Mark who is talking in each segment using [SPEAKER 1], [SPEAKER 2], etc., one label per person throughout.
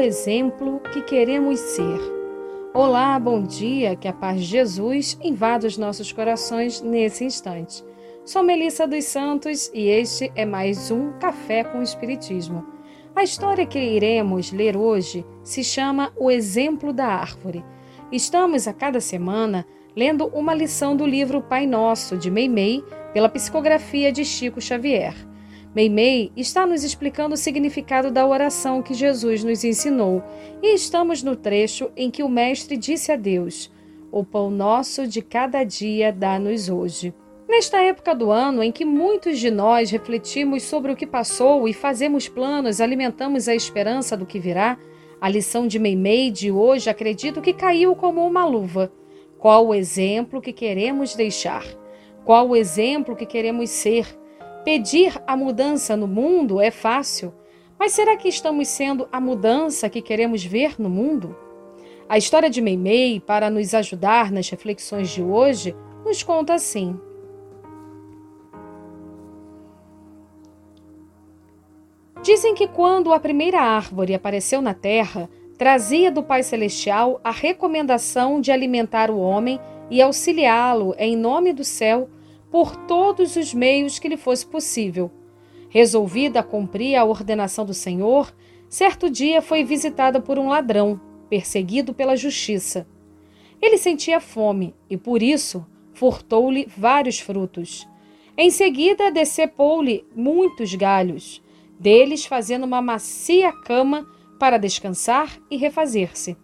[SPEAKER 1] exemplo que queremos ser? Olá, bom dia, que a paz de Jesus invada os nossos corações nesse instante. Sou Melissa dos Santos e este é mais um Café com o Espiritismo. A história que iremos ler hoje se chama O Exemplo da Árvore. Estamos a cada semana lendo uma lição do livro Pai Nosso, de Meimei, pela psicografia de Chico Xavier. Meimei está nos explicando o significado da oração que Jesus nos ensinou e estamos no trecho em que o Mestre disse a Deus: O pão nosso de cada dia dá-nos hoje. Nesta época do ano em que muitos de nós refletimos sobre o que passou e fazemos planos, alimentamos a esperança do que virá, a lição de Meimei de hoje acredito que caiu como uma luva. Qual o exemplo que queremos deixar? Qual o exemplo que queremos ser? Pedir a mudança no mundo é fácil, mas será que estamos sendo a mudança que queremos ver no mundo? A história de Meimei, para nos ajudar nas reflexões de hoje, nos conta assim. Dizem que quando a primeira árvore apareceu na terra, trazia do Pai Celestial a recomendação de alimentar o homem e auxiliá-lo em nome do céu por todos os meios que lhe fosse possível. Resolvida a cumprir a ordenação do Senhor, certo dia foi visitada por um ladrão, perseguido pela justiça. Ele sentia fome e, por isso, furtou-lhe vários frutos. Em seguida, decepou-lhe muitos galhos, deles fazendo uma macia cama para descansar e refazer-se.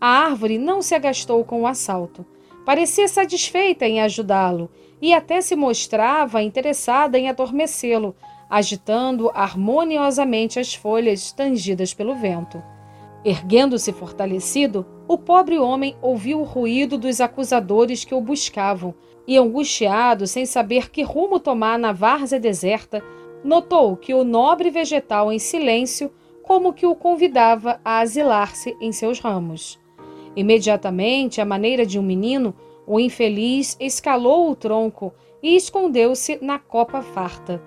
[SPEAKER 1] A árvore não se agastou com o assalto. Parecia satisfeita em ajudá-lo e até se mostrava interessada em adormecê-lo, agitando harmoniosamente as folhas tangidas pelo vento. Erguendo-se fortalecido, o pobre homem ouviu o ruído dos acusadores que o buscavam e, angustiado, sem saber que rumo tomar na várzea deserta, notou que o nobre vegetal em silêncio como que o convidava a asilar-se em seus ramos. Imediatamente, à maneira de um menino, o infeliz escalou o tronco e escondeu-se na copa farta.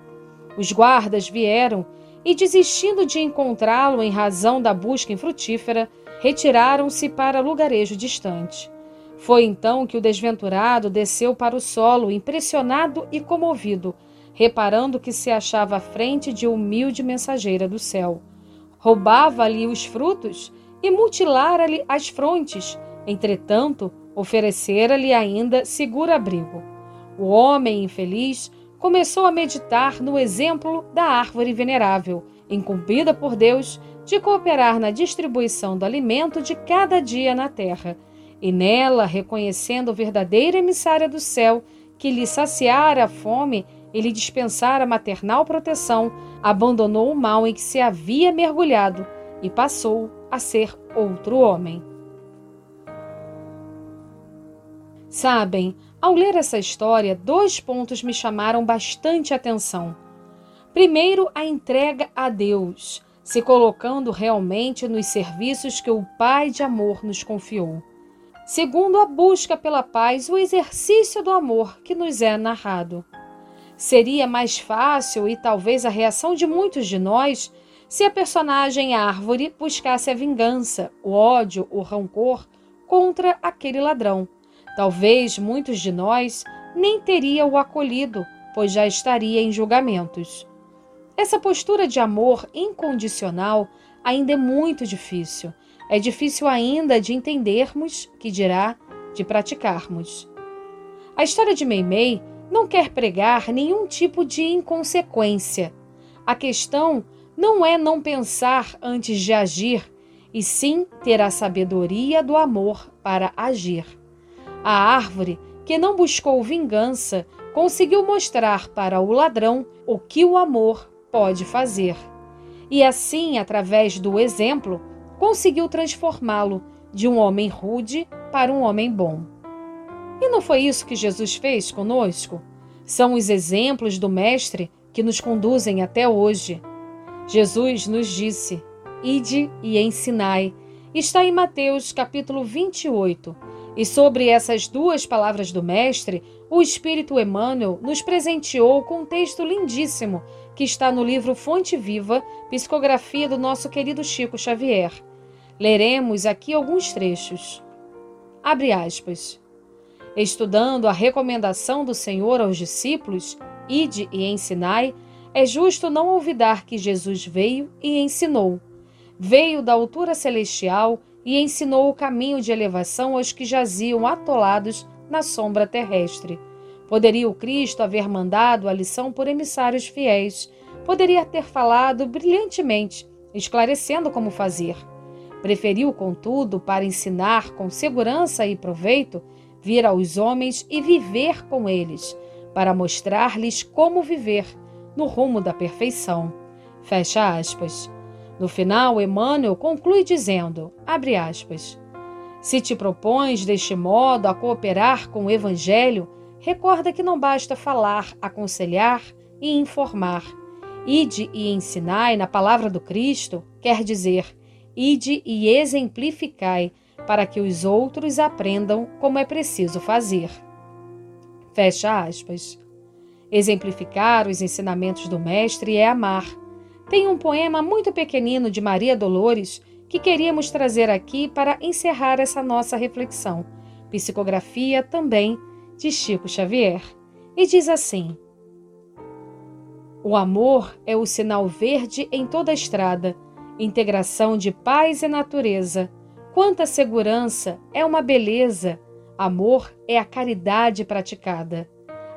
[SPEAKER 1] Os guardas vieram e, desistindo de encontrá-lo em razão da busca infrutífera, retiraram-se para lugarejo distante. Foi então que o desventurado desceu para o solo, impressionado e comovido, reparando que se achava à frente de humilde mensageira do céu roubava-lhe os frutos e mutilara-lhe as frontes. Entretanto, oferecera-lhe ainda seguro abrigo. O homem infeliz começou a meditar no exemplo da árvore venerável, incumbida por Deus de cooperar na distribuição do alimento de cada dia na terra, e nela, reconhecendo o verdadeira emissária do céu, que lhe saciara a fome e lhe dispensara maternal proteção, abandonou o mal em que se havia mergulhado e passou a ser outro homem. Sabem, ao ler essa história, dois pontos me chamaram bastante atenção. Primeiro, a entrega a Deus, se colocando realmente nos serviços que o Pai de amor nos confiou. Segundo, a busca pela paz, o exercício do amor que nos é narrado. Seria mais fácil e talvez a reação de muitos de nós se a personagem árvore buscasse a vingança, o ódio, o rancor contra aquele ladrão. Talvez muitos de nós nem teriam o acolhido, pois já estaria em julgamentos. Essa postura de amor incondicional ainda é muito difícil. É difícil ainda de entendermos, que dirá de praticarmos. A história de Meimei não quer pregar nenhum tipo de inconsequência. A questão não é não pensar antes de agir, e sim ter a sabedoria do amor para agir. A árvore, que não buscou vingança, conseguiu mostrar para o ladrão o que o amor pode fazer. E assim, através do exemplo, conseguiu transformá-lo de um homem rude para um homem bom. E não foi isso que Jesus fez conosco? São os exemplos do Mestre que nos conduzem até hoje. Jesus nos disse: Ide e ensinai. Está em Mateus capítulo 28. E sobre essas duas palavras do Mestre, o Espírito Emmanuel nos presenteou com um texto lindíssimo que está no livro Fonte Viva, psicografia do nosso querido Chico Xavier. Leremos aqui alguns trechos. Abre aspas. Estudando a recomendação do Senhor aos discípulos, ide e ensinai, é justo não olvidar que Jesus veio e ensinou. Veio da altura celestial e ensinou o caminho de elevação aos que jaziam atolados na sombra terrestre. Poderia o Cristo haver mandado a lição por emissários fiéis. Poderia ter falado brilhantemente, esclarecendo como fazer. Preferiu, contudo, para ensinar com segurança e proveito, vir aos homens e viver com eles, para mostrar-lhes como viver no rumo da perfeição. Fecha aspas. No final, Emmanuel conclui dizendo, aspas, se te propões deste modo a cooperar com o Evangelho, recorda que não basta falar, aconselhar e informar. Ide e ensinai na palavra do Cristo, quer dizer, ide e exemplificai, para que os outros aprendam como é preciso fazer. Fecha aspas. Exemplificar os ensinamentos do Mestre é amar tem um poema muito pequenino de Maria Dolores que queríamos trazer aqui para encerrar essa nossa reflexão. Psicografia também de Chico Xavier. E diz assim: O amor é o sinal verde em toda a estrada, integração de paz e natureza. Quanta segurança, é uma beleza. Amor é a caridade praticada.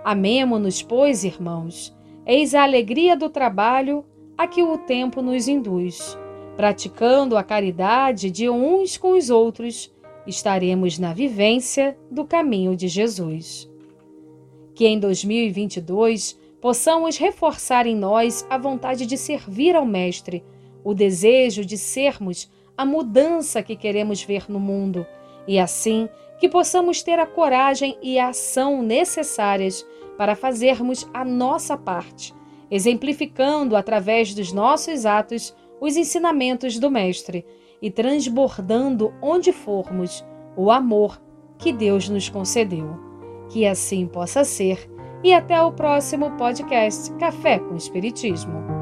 [SPEAKER 1] Amemo-nos, pois, irmãos. Eis a alegria do trabalho a que o tempo nos induz. Praticando a caridade de uns com os outros, estaremos na vivência do caminho de Jesus. Que em 2022 possamos reforçar em nós a vontade de servir ao Mestre, o desejo de sermos a mudança que queremos ver no mundo, e assim que possamos ter a coragem e a ação necessárias para fazermos a nossa parte exemplificando através dos nossos atos os ensinamentos do Mestre e transbordando onde formos o amor que Deus nos concedeu. Que assim possa ser. E até o próximo podcast Café com Espiritismo.